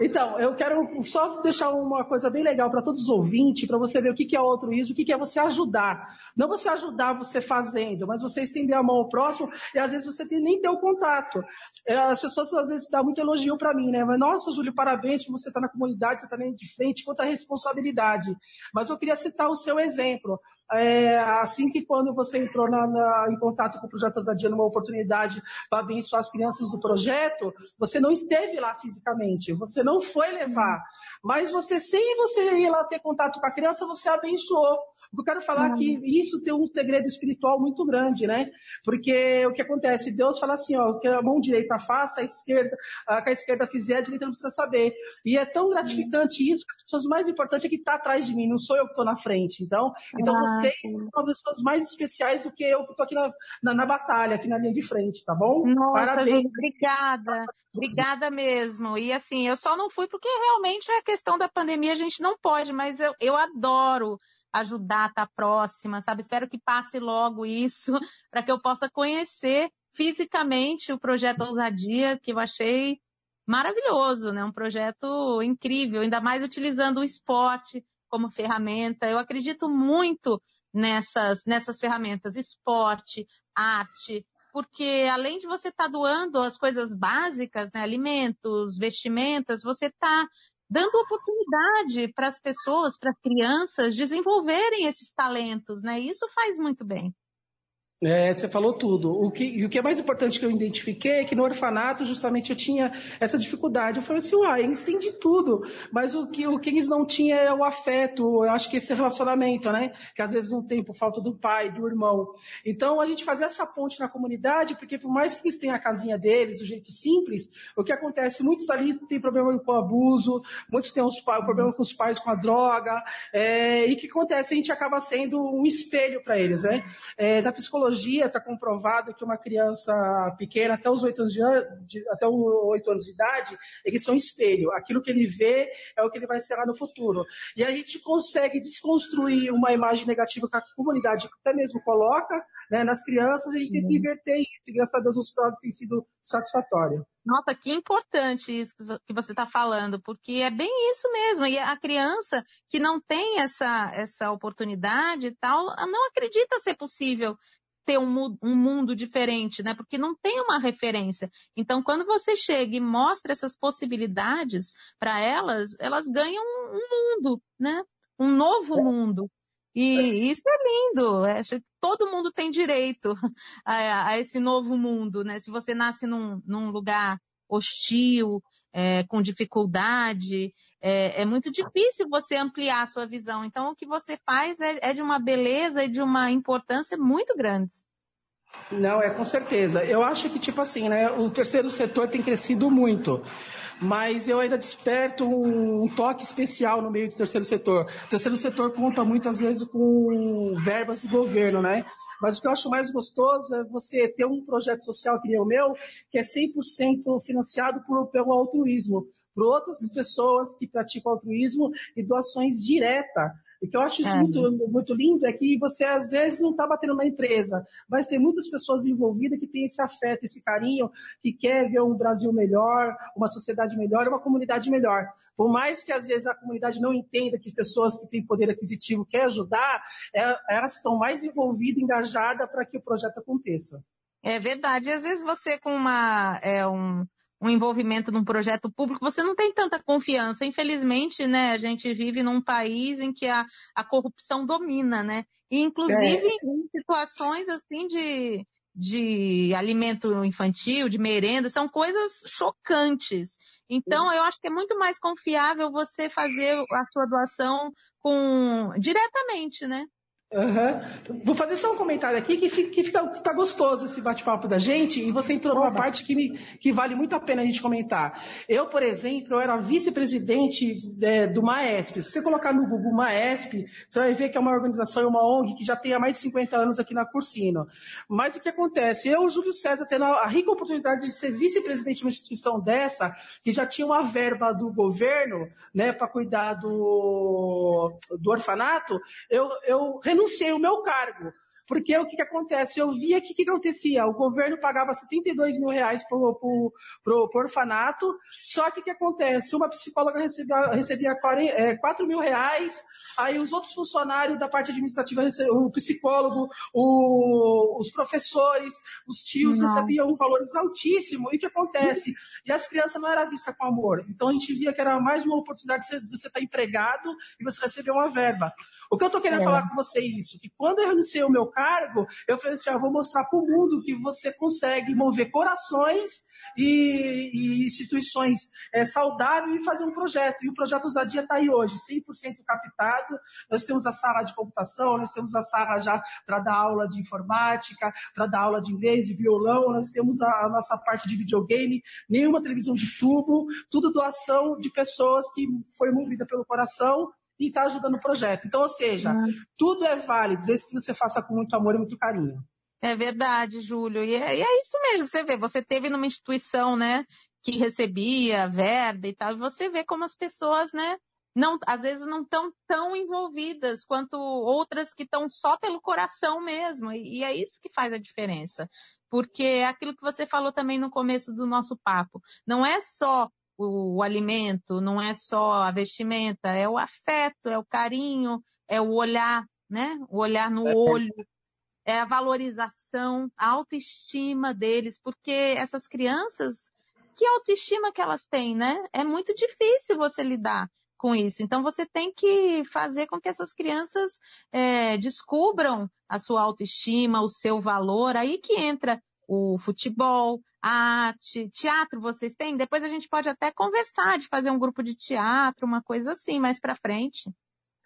Então, eu quero só deixar uma coisa bem legal para todos os ouvintes, para você ver o que é o altruísmo, o que é você ajudar. Não você ajudar você fazendo, mas você estender a mão ao próximo e às vezes você nem ter o contato. É, as pessoas às vezes dão muito elogio para mim, né? Mas, nossa, Júlio, parabéns você estar tá na comunidade, você está de frente, quanta responsabilidade. Mas eu queria citar o seu exemplo. É, assim que quando você entrou na, na, em contato com o Projeto Ousadia numa oportunidade para abençoar as crianças do projeto, você não esteve lá fisicamente, você não foi levar, mas você, sem você ir lá ter contato com a criança, você abençoou. O que eu quero falar é que isso tem um segredo espiritual muito grande, né? Porque o que acontece? Deus fala assim, ó, que a mão direita faça, a esquerda, a que a esquerda fizer, a direita não precisa saber. E é tão gratificante isso que as pessoas mais importantes é que está atrás de mim, não sou eu que estou na frente. Então, então ah, vocês são as pessoas mais especiais do que eu que estou aqui na, na, na, batalha, aqui na linha de frente, tá bom? Nossa, Parabéns. Gente, obrigada. Obrigada mesmo. E assim, eu só não fui porque realmente a questão da pandemia a gente não pode, mas eu, eu adoro ajudar, estar tá próxima, sabe? Espero que passe logo isso, *laughs* para que eu possa conhecer fisicamente o projeto Ousadia, que eu achei maravilhoso, né? Um projeto incrível, ainda mais utilizando o esporte como ferramenta. Eu acredito muito nessas, nessas ferramentas, esporte, arte, porque além de você estar tá doando as coisas básicas, né, alimentos, vestimentas, você está dando oportunidade para as pessoas, para crianças desenvolverem esses talentos, né? Isso faz muito bem. É, você falou tudo. O que, e o que é mais importante que eu identifiquei é que no orfanato, justamente, eu tinha essa dificuldade. Eu falei assim, uai, eles têm de tudo, mas o que, o que eles não tinham é o afeto, eu acho que esse relacionamento, né? Que às vezes não tem por falta do pai, do irmão. Então, a gente fazer essa ponte na comunidade, porque por mais que eles tenham a casinha deles, o jeito simples, o que acontece, muitos ali têm problema com o abuso, muitos têm os, o problema com os pais com a droga, é, e o que acontece? A gente acaba sendo um espelho para eles, né? É, da psicologia biologia está comprovado que uma criança pequena, até os 8 anos de, até os 8 anos de idade, eles são espelho. Aquilo que ele vê é o que ele vai ser lá no futuro. E a gente consegue desconstruir uma imagem negativa que a comunidade até mesmo coloca né, nas crianças, a gente tem que inverter isso. E graças a Deus o resultado tem sido satisfatório. Nossa, que importante isso que você está falando, porque é bem isso mesmo. E a criança que não tem essa, essa oportunidade e tal, não acredita ser possível ter um, um, mundo diferente, né? Porque não tem uma referência. Então, quando você chega e mostra essas possibilidades para elas, elas ganham um, mundo, né? Um novo é. mundo. E é. isso é lindo. É, todo mundo tem direito *laughs* a, a, esse novo mundo, né? Se você nasce num, num lugar hostil, é, com dificuldade, é, é, muito difícil você ampliar a sua visão. Então, o que você faz é, é de uma beleza e de uma importância muito grandes. Não, é com certeza. Eu acho que, tipo assim, né, o terceiro setor tem crescido muito, mas eu ainda desperto um, um toque especial no meio do terceiro setor. O terceiro setor conta muitas vezes com verbas do governo, né? Mas o que eu acho mais gostoso é você ter um projeto social que nem o meu, que é 100% financiado por, pelo altruísmo, por outras pessoas que praticam altruísmo e doações diretas o que eu acho isso é. muito, muito lindo é que você às vezes não está batendo na empresa, mas tem muitas pessoas envolvidas que têm esse afeto, esse carinho, que quer ver um Brasil melhor, uma sociedade melhor, uma comunidade melhor. Por mais que às vezes a comunidade não entenda que pessoas que têm poder aquisitivo querem ajudar, é, elas estão mais envolvidas, engajadas para que o projeto aconteça. É verdade. Às vezes você com uma, é, um, um envolvimento num projeto público, você não tem tanta confiança. Infelizmente, né, a gente vive num país em que a, a corrupção domina, né? E, inclusive, é. em situações assim de, de alimento infantil, de merenda, são coisas chocantes. Então, eu acho que é muito mais confiável você fazer a sua doação com diretamente, né? Uhum. Vou fazer só um comentário aqui que fica, que fica tá gostoso esse bate-papo da gente e você entrou numa parte que, me, que vale muito a pena a gente comentar. Eu, por exemplo, eu era vice-presidente é, do MAESP. Se você colocar no Google MAESP, você vai ver que é uma organização, uma ONG que já tem há mais de 50 anos aqui na Cursino. Mas o que acontece? Eu, Júlio César, tendo a rica oportunidade de ser vice-presidente de uma instituição dessa, que já tinha uma verba do governo né, para cuidar do, do orfanato, eu, eu renunciei renunciei o meu cargo. Porque o que, que acontece? Eu via que o que, que acontecia? O governo pagava 72 mil reais para o orfanato, só que o que acontece? Uma psicóloga recebia, recebia 4 é, mil reais, aí os outros funcionários da parte administrativa, o psicólogo, o, os professores, os tios não. recebiam valores altíssimos. E o que acontece? E as crianças não eram vistas com amor. Então a gente via que era mais uma oportunidade de você estar empregado e você receber uma verba. O que eu estou querendo é. falar com você é isso, que quando eu renunciei o meu cargo, eu falei assim, ah, vou mostrar para o mundo que você consegue mover corações e, e instituições é, saudáveis e fazer um projeto. E o projeto Usadia está aí hoje, 100% captado. Nós temos a sala de computação, nós temos a sala já para dar aula de informática, para dar aula de inglês, de violão, nós temos a, a nossa parte de videogame, nenhuma televisão de tubo, tudo doação de pessoas que foi movida pelo coração e está ajudando o projeto. Então, ou seja, uhum. tudo é válido, desde que você faça com muito amor e muito carinho. É verdade, Júlio. E é, e é isso mesmo. Você vê, você teve numa instituição, né, que recebia verba e tal, e você vê como as pessoas, né, não, às vezes não estão tão envolvidas quanto outras que estão só pelo coração mesmo. E, e, é isso que faz a diferença. Porque é aquilo que você falou também no começo do nosso papo. Não é só o, o alimento, não é só a vestimenta, é o afeto, é o carinho, é o olhar, né? O olhar no é. olho. é a valorização, a autoestima deles, porque essas crianças, que autoestima que elas têm, né? É muito difícil você lidar com isso. Então você tem que fazer com que essas crianças é, descubram a sua autoestima, o seu valor. Aí que entra o futebol, a arte, teatro vocês têm? Depois a gente pode até conversar de fazer um grupo de teatro, uma coisa assim, mais para frente.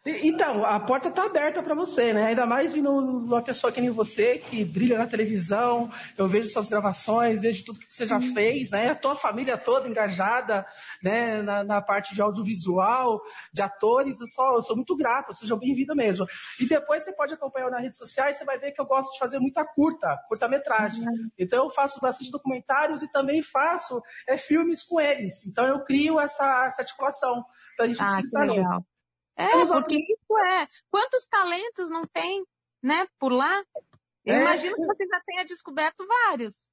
Então, a porta está aberta para você, né? Ainda mais vindo uma pessoa que nem você, que brilha na televisão, eu vejo suas gravações, vejo tudo que você já uhum. fez, né? A tua família toda engajada né? na, na parte de audiovisual, de atores, eu, só, eu sou muito grato, seja bem-vindo mesmo. E depois você pode acompanhar nas redes sociais, você vai ver que eu gosto de fazer muita curta, curta-metragem. Uhum. Então eu faço bastante documentários e também faço é, filmes com eles. Então eu crio essa, essa articulação para a gente ah, legal. É, porque isso é. Quantos talentos não tem, né, por lá? Eu é. imagino que você já tenha descoberto vários.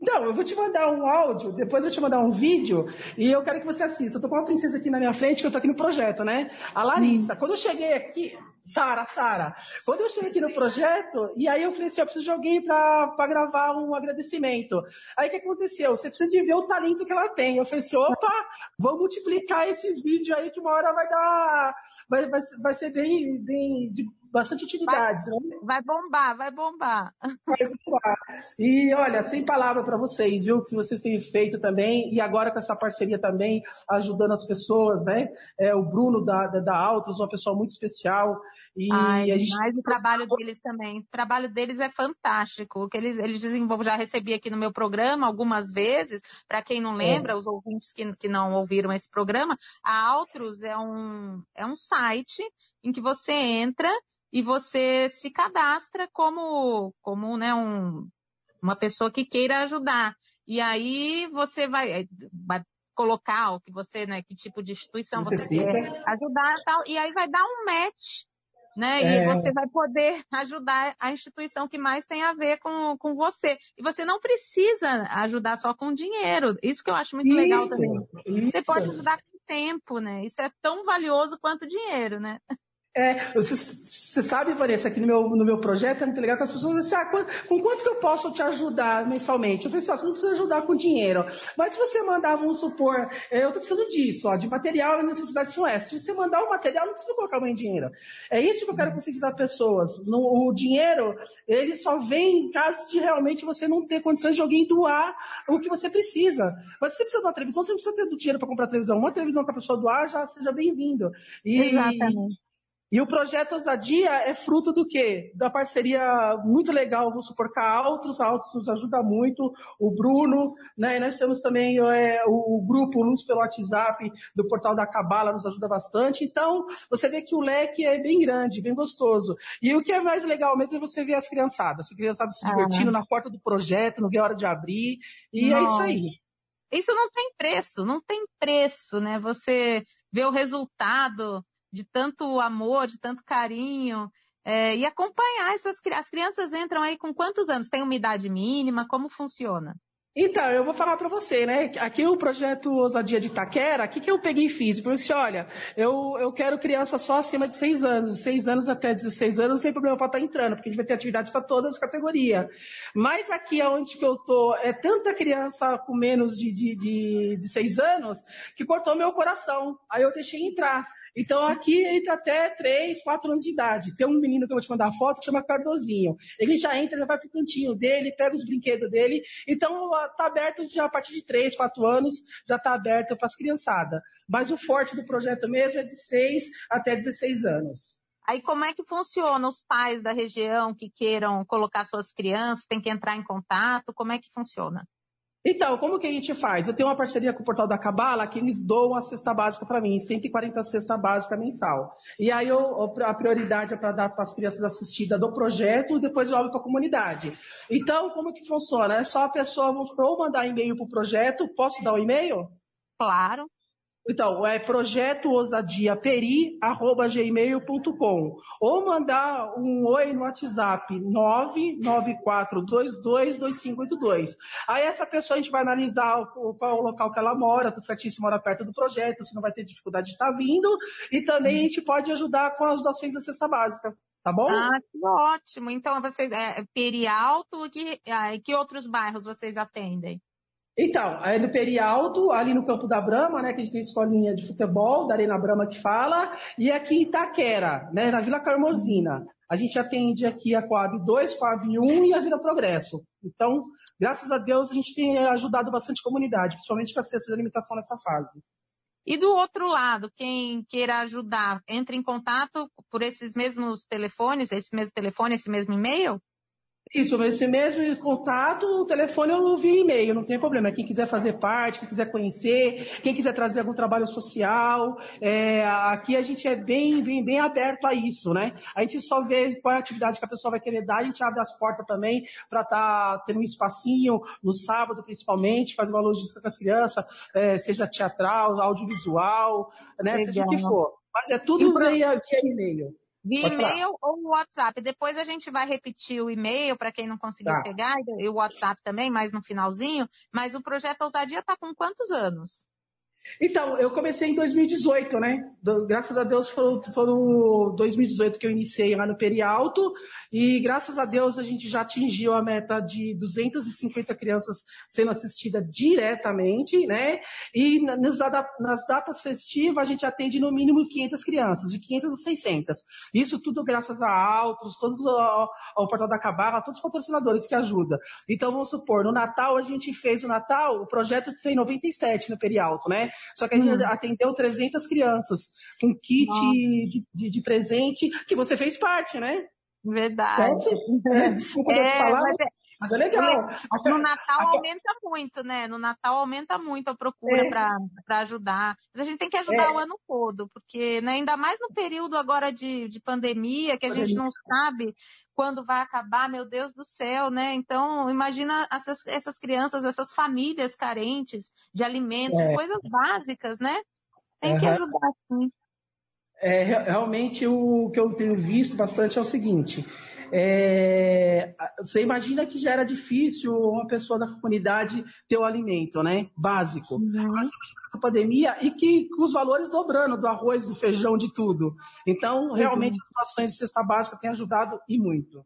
Não, eu vou te mandar um áudio, depois eu vou te mandar um vídeo e eu quero que você assista. Eu tô com uma princesa aqui na minha frente, que eu tô aqui no projeto, né? A Larissa. Hum. Quando eu cheguei aqui, Sara, Sara. Quando eu cheguei aqui no projeto, e aí eu falei assim, eu preciso de alguém para gravar um agradecimento. Aí o que aconteceu? Você precisa de ver o talento que ela tem. Eu falei assim, opa, vou multiplicar esse vídeo aí que uma hora vai dar, vai, vai, vai ser bem, bem de bastante utilidades. Vai, né? vai bombar, vai bombar. Vai bombar. E olha, sem palavra para vocês, viu? Que vocês têm feito também, e agora com essa parceria também, ajudando as pessoas, né? É, o Bruno da, da, da Altos, uma pessoa muito especial. E Ai, a gente... Mas o trabalho deles também. O trabalho deles é fantástico. O que eles, eles desenvolvem, já recebi aqui no meu programa algumas vezes, para quem não lembra, é. os ouvintes que, que não ouviram esse programa, a Altros é um, é um site em que você entra e você se cadastra como, como né, um, uma pessoa que queira ajudar. E aí você vai, vai colocar o que você, né, que tipo de instituição você, você quer ajudar e tal, e aí vai dar um match, né? É. E você vai poder ajudar a instituição que mais tem a ver com, com você. E você não precisa ajudar só com dinheiro. Isso que eu acho muito isso, legal também. Isso. Você pode ajudar com tempo, né? Isso é tão valioso quanto dinheiro, né? É, você, você, sabe, Vanessa, aqui no meu, no meu projeto é muito legal que as pessoas dizem assim, ah, com quanto que eu posso te ajudar mensalmente? Eu falei assim, ó, você não precisa ajudar com dinheiro. Mas se você mandar, vamos supor, é, eu estou precisando disso, ó, de material e necessidades são essas. Se você mandar o material, não precisa colocar mais dinheiro. É isso que eu quero conscientizar pessoas. No, o dinheiro, ele só vem em caso de realmente você não ter condições de alguém doar o que você precisa. Mas se você precisa de uma televisão, você não precisa ter dinheiro para comprar televisão. Uma televisão que a pessoa doar, já seja bem-vindo. Exatamente. E o projeto Ousadia é fruto do quê? Da parceria muito legal, vou supor, com a Altos, a Altos nos ajuda muito, o Bruno, né? E nós temos também é, o grupo Luz pelo WhatsApp do Portal da Cabala, nos ajuda bastante. Então, você vê que o leque é bem grande, bem gostoso. E o que é mais legal mesmo é você ver as criançadas, as criançadas se divertindo na porta do projeto, não vê a hora de abrir, e não. é isso aí. Isso não tem preço, não tem preço, né? Você vê o resultado de tanto amor, de tanto carinho, é, e acompanhar essas as crianças entram aí com quantos anos? Tem uma idade mínima? Como funciona? Então, eu vou falar para você, né? Aqui o projeto Ousadia de Itaquera, o que, que eu peguei e fiz? Eu falei assim, olha, eu, eu quero criança só acima de 6 anos. 6 anos até 16 anos, não tem problema para estar tá entrando, porque a gente vai ter atividade para todas as categorias. Mas aqui onde que eu tô, é tanta criança com menos de, de, de, de 6 anos, que cortou meu coração. Aí eu deixei entrar. Então aqui entra até 3, 4 anos de idade. Tem um menino que eu vou te mandar a foto que chama Cardozinho. Ele já entra, já vai pro cantinho dele, pega os brinquedos dele. Então tá aberto já a partir de 3, 4 anos, já tá aberto para as criançadas. Mas o forte do projeto mesmo é de 6 até 16 anos. Aí como é que funciona? Os pais da região que queiram colocar suas crianças, tem que entrar em contato? Como é que funciona? Então, como que a gente faz? Eu tenho uma parceria com o Portal da Cabala que eles doam a cesta básica para mim, 140 cesta básica mensal. E aí eu, a prioridade é para dar para as crianças assistidas do projeto e depois eu abro para a comunidade. Então, como que funciona? É só a pessoa ou mandar e-mail para o projeto, posso dar o um e-mail? Claro. Então, é projetoosadiaperi.gmail.com ou mandar um oi no WhatsApp 994222582. Aí essa pessoa a gente vai analisar qual é o local que ela mora, tudo certinho se mora perto do projeto, se não vai ter dificuldade de estar vindo, e também a gente pode ajudar com as doações da cesta básica. Tá bom? Ah, ótimo. Então, você é Perialto, que, ah, que outros bairros vocês atendem? Então, é no Perialto, ali no Campo da Brama, né, que a gente tem escolinha de futebol, da Arena Brama que fala, e aqui em Itaquera, né, na Vila Carmosina. A gente atende aqui a Coab 2, Coab 1 e a Vila Progresso. Então, graças a Deus, a gente tem ajudado bastante a comunidade, principalmente com a cesta de alimentação nessa fase. E do outro lado, quem queira ajudar, entre em contato por esses mesmos telefones, esse mesmo telefone, esse mesmo e-mail? Isso, esse mesmo contato, o telefone eu vi e-mail, não tem problema. Quem quiser fazer parte, quem quiser conhecer, quem quiser trazer algum trabalho social, é, aqui a gente é bem, bem, bem aberto a isso, né? A gente só vê qual é a atividade que a pessoa vai querer dar, a gente abre as portas também para estar tá, tendo um espacinho no sábado, principalmente, fazer uma logística com as crianças, é, seja teatral, audiovisual, né? Legal. Seja o que for. Mas é tudo via, via e-mail. Via e-mail ou WhatsApp. Depois a gente vai repetir o e-mail para quem não conseguiu tá. pegar, e o WhatsApp também, mais no finalzinho. Mas o projeto Ousadia está com quantos anos? Então, eu comecei em 2018, né? Graças a Deus foram, foram 2018 que eu iniciei lá no Perialto e graças a Deus a gente já atingiu a meta de 250 crianças sendo assistidas diretamente, né? E nas, nas datas festivas a gente atende no mínimo 500 crianças, de 500 a 600. Isso tudo graças a Altos, todos ao, ao Portal da Cabala, todos os patrocinadores que ajudam. Então, vamos supor, no Natal a gente fez o Natal, o projeto tem 97 no Perialto, né? Só que a gente hum. atendeu 300 crianças com kit de, de, de, presente, que você fez parte, né? Verdade. É, *laughs* desculpa é, te falar, mas mas é legal. No Natal aumenta muito, né? No Natal aumenta muito a procura é. para ajudar. Mas a gente tem que ajudar é. o ano todo, porque né, ainda mais no período agora de, de pandemia, que a gente não sabe quando vai acabar, meu Deus do céu, né? Então, imagina essas, essas crianças, essas famílias carentes de alimentos, é. de coisas básicas, né? Tem uhum. que ajudar, sim. É, realmente, o que eu tenho visto bastante é o seguinte: é, você imagina que já era difícil uma pessoa da comunidade ter o alimento, né? Básico. Uhum. a pandemia e que os valores dobrando do arroz, do feijão, de tudo. Então, realmente, uhum. as ações de cesta básica têm ajudado e muito.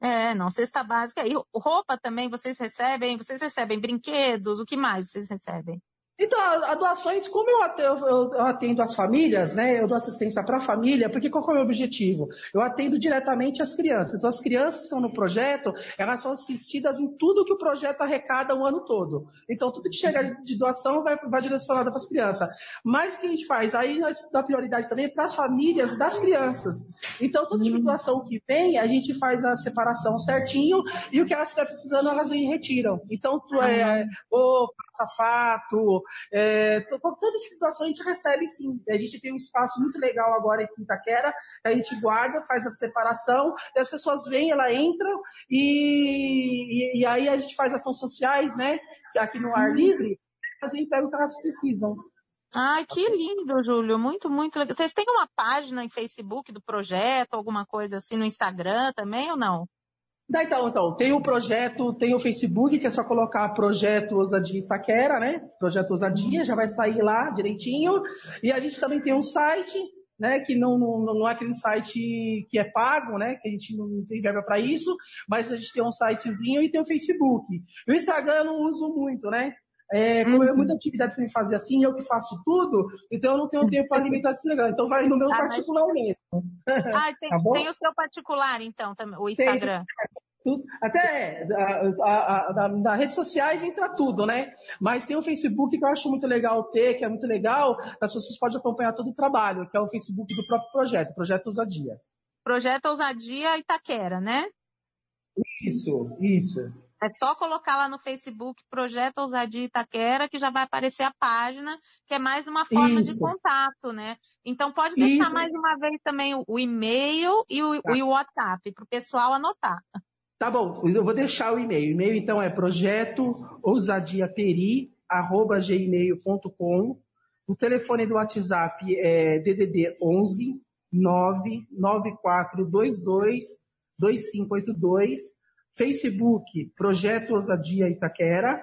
É, não, cesta básica. E roupa também vocês recebem? Vocês recebem brinquedos? O que mais vocês recebem? Então, a, doações, como eu atendo, eu, eu atendo as famílias, né? Eu dou assistência para a família, porque qual é o meu objetivo? Eu atendo diretamente as crianças. Então, as crianças que estão no projeto, elas são assistidas em tudo que o projeto arrecada o ano todo. Então, tudo que chega de doação vai, vai direcionado para as crianças. Mas o que a gente faz? Aí nós dá prioridade também para as famílias das crianças. Então, todo tipo de doação que vem, a gente faz a separação certinho e o que elas estiverem precisando, elas vêm e retiram. Então, tu é roupa, sapato, é, todo tipo de situação a gente recebe sim. A gente tem um espaço muito legal agora em Itaquera, a gente guarda, faz a separação, e as pessoas vêm, ela entram, e, e, e aí a gente faz ações sociais, né? Aqui no ar livre, a gente pega o que elas precisam. Ai, que lindo, Júlio. Muito, muito legal. Vocês têm uma página em Facebook do projeto, alguma coisa assim no Instagram também ou não? Então, então, tem o projeto, tem o Facebook, que é só colocar Projeto Ousadia Itaquera, né? Projeto Ousadia, já vai sair lá direitinho. E a gente também tem um site, né? Que não, não, não é aquele site que é pago, né? Que a gente não tem verba para isso, mas a gente tem um sitezinho e tem o Facebook. o Instagram eu não uso muito, né? É, como é muita atividade para me fazer assim, eu que faço tudo, então eu não tenho tempo para alimentar *laughs* esse negócio. Então vai no meu ah, particular mas... mesmo. Ah, *laughs* tem, tá tem, o seu particular, então, o Instagram. Tudo, até na redes sociais entra tudo, né? Mas tem o Facebook que eu acho muito legal ter, que é muito legal, as pessoas podem acompanhar todo o trabalho, que é o Facebook do próprio projeto, Projeto Ousadia. Projeto Ousadia Itaquera, né? Isso, isso. É só colocar lá no Facebook Projeto Ousadia Itaquera, que já vai aparecer a página, que é mais uma forma Isso. de contato, né? Então pode deixar Isso. mais uma vez também o, e-mail e o, tá. o WhatsApp para o pessoal anotar. Tá bom, eu vou deixar o e-mail. O e-mail então é projeto ousadiaperi@gmail.com. O telefone do WhatsApp é DDD 11 99422 2582 Facebook, Projeto Ousadia Itaquera,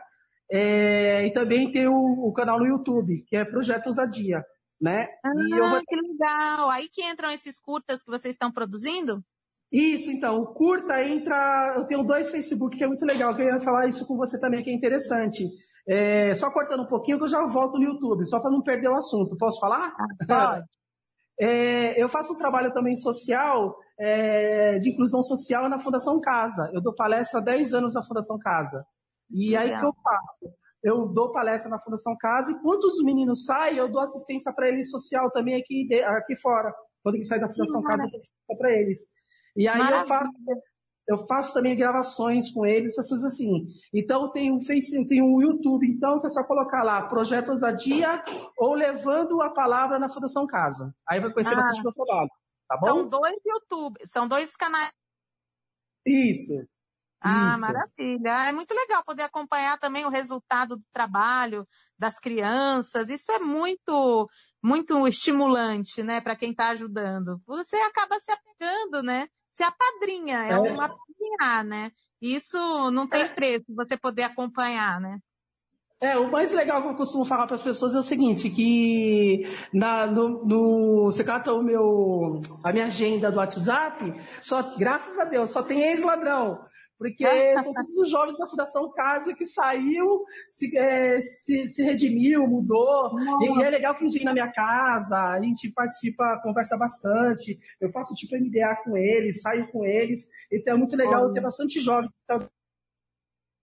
é, e também tem o, o, canal no YouTube, que é Projeto Ousadia, né? Ah, vou... que legal! Aí que entram esses curtas que vocês estão produzindo? Isso, então, o curta entra. Eu tenho dois Facebook que é muito legal, que eu ia falar isso com você também, que é interessante. É, só cortando um pouquinho que eu já volto no YouTube, só para não perder o assunto. Posso falar? Pode. É, eu faço um trabalho também social, é, de inclusão social na Fundação Casa. Eu dou palestra há 10 anos na Fundação Casa. E Legal. aí que eu faço? Eu dou palestra na Fundação Casa e quando os meninos saem, eu dou assistência para eles social também aqui, aqui fora. Quando eles saem da Fundação Casa, eu dou para eles. E aí Maravilha. eu faço, eu faço também gravações com eles, essas coisas assim. Então tem um Face, tem um YouTube, então, que é só colocar lá, Projeto Ousadia ou Levando a Palavra na Fundação Casa. Aí vai conhecer ah, bastante meu trabalho. Tá bom? São dois YouTube, são dois canais. Isso. Ah, Isso. maravilha. É muito legal poder acompanhar também o resultado do trabalho das crianças. Isso é muito, muito estimulante, né, para quem está ajudando. Você acaba se apegando, né? Ser a padrinha, é, é. uma apadrinhar, né? Isso não tem é. preço, você poder acompanhar, né? É, o mais legal que eu costumo falar para as pessoas é o seguinte, que na, no, no, você cata o meu, a minha agenda do WhatsApp, só, graças a Deus, só tem ex-ladrão. Porque são *laughs* todos os jovens da Fundação Casa que saiu, se, é, se, se, redimiu, mudou. E, e, é legal que eles vêm na minha casa, a gente participa, conversa bastante. Eu faço tipo MDA com eles, saio com eles. Então é muito legal ter bastante jovens.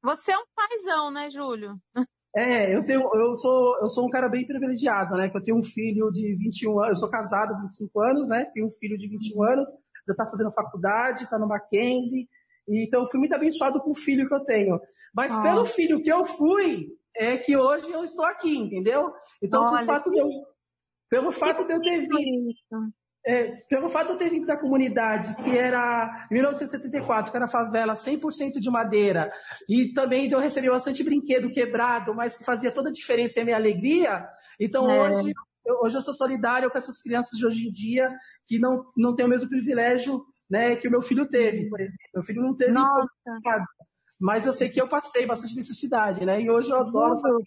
Você é um paizão, né, Júlio? *laughs* É, eu tenho, eu sou, eu sou um cara bem privilegiado, né? Que eu tenho um filho de 21 anos, eu sou casado há 25 anos, né? Tenho um filho de 21 anos, já está fazendo faculdade, está no Mackenzie, então, eu fui muito abençoado com o filho que eu tenho. Mas ah. pelo filho que eu fui, é que hoje eu estou aqui, entendeu? Então, Olha, pelo fato, de eu, pelo fato de eu ter vindo. É, pelo fato de eu ter vindo da comunidade, que era em 1974, que era favela 100% de madeira, e também de eu receber bastante brinquedo quebrado, mas que fazia toda a diferença e a minha alegria, então é. hoje eu, hoje eu sou solidário com essas crianças de hoje em dia que não, não têm o mesmo privilégio né, que o meu filho teve, por exemplo. Meu filho não teve nada, mas eu sei que eu passei bastante necessidade, né? E hoje eu adoro fazer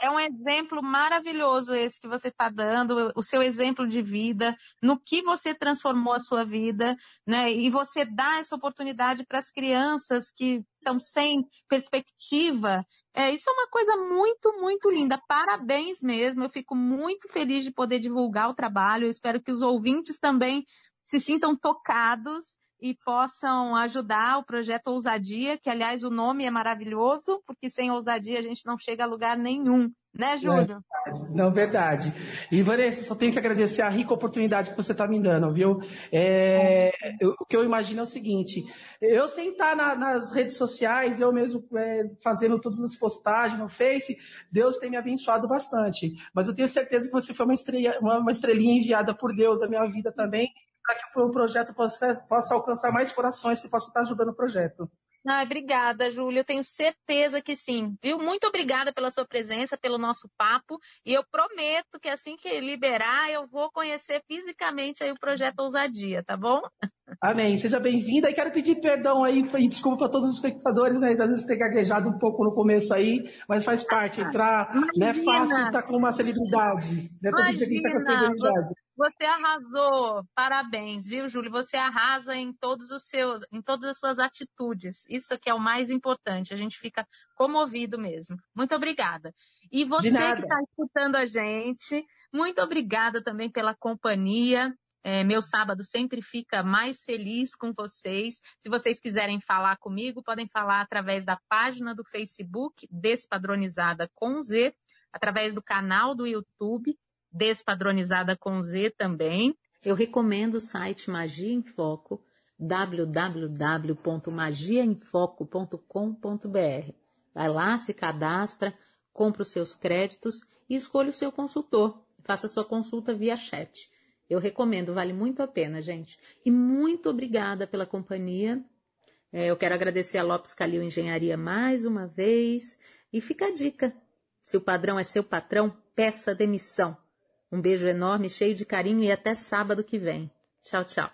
é um exemplo maravilhoso esse que você está dando, o seu exemplo de vida, no que você transformou a sua vida, né? E você dá essa oportunidade para as crianças que estão sem perspectiva é, isso é uma coisa muito, muito linda. Parabéns mesmo. Eu fico muito feliz de poder divulgar o trabalho. Eu espero que os ouvintes também se sintam tocados e possam ajudar o projeto Ousadia, que aliás o nome é maravilhoso, porque sem ousadia a gente não chega a lugar nenhum. Né, Júlio? Não, verdade. E, Vanessa, só tenho que agradecer a rica oportunidade que você está me dando, viu? É, eu, o que eu imagino é o seguinte: eu sem estar na, nas redes sociais, eu mesmo é, fazendo todas as postagens no Face, Deus tem me abençoado bastante. Mas eu tenho certeza que você foi uma, estrela, uma, uma estrelinha enviada por Deus na minha vida também, para que o projeto possa, possa alcançar mais corações que possam estar ajudando o projeto. Ai, obrigada, Júlia. Eu tenho certeza que sim. Viu? Muito obrigada pela sua presença, pelo nosso papo. E eu prometo que assim que liberar, eu vou conhecer fisicamente aí o projeto Ousadia, tá bom? Amém. Seja bem-vinda. E quero pedir perdão aí e desculpa para todos os espectadores, né? Às vezes ter gaguejado um pouco no começo aí, mas faz parte. Entrar não é fácil estar tá com uma celebridade. Né? Todo dia que está com a celebridade. Você arrasou. Parabéns, viu, Júlio? Você arrasa em todos os seus, em todas as suas atitudes. Isso que é o mais importante. A gente fica comovido mesmo. Muito obrigada. E você que está escutando a gente, muito obrigada também pela companhia. É, meu sábado sempre fica mais feliz com vocês. Se vocês quiserem falar comigo, podem falar através da página do Facebook Despadronizada com Z, através do canal do YouTube Despadronizada com Z também. Eu recomendo o site Magia em Foco, www.magiaemfoco.com.br. Vai lá, se cadastra, compra os seus créditos e escolha o seu consultor. Faça sua consulta via chat. Eu recomendo, vale muito a pena, gente. E muito obrigada pela companhia. É, eu quero agradecer a Lopes Calil Engenharia mais uma vez. E fica a dica: se o padrão é seu patrão, peça demissão. Um beijo enorme, cheio de carinho e até sábado que vem. Tchau, tchau.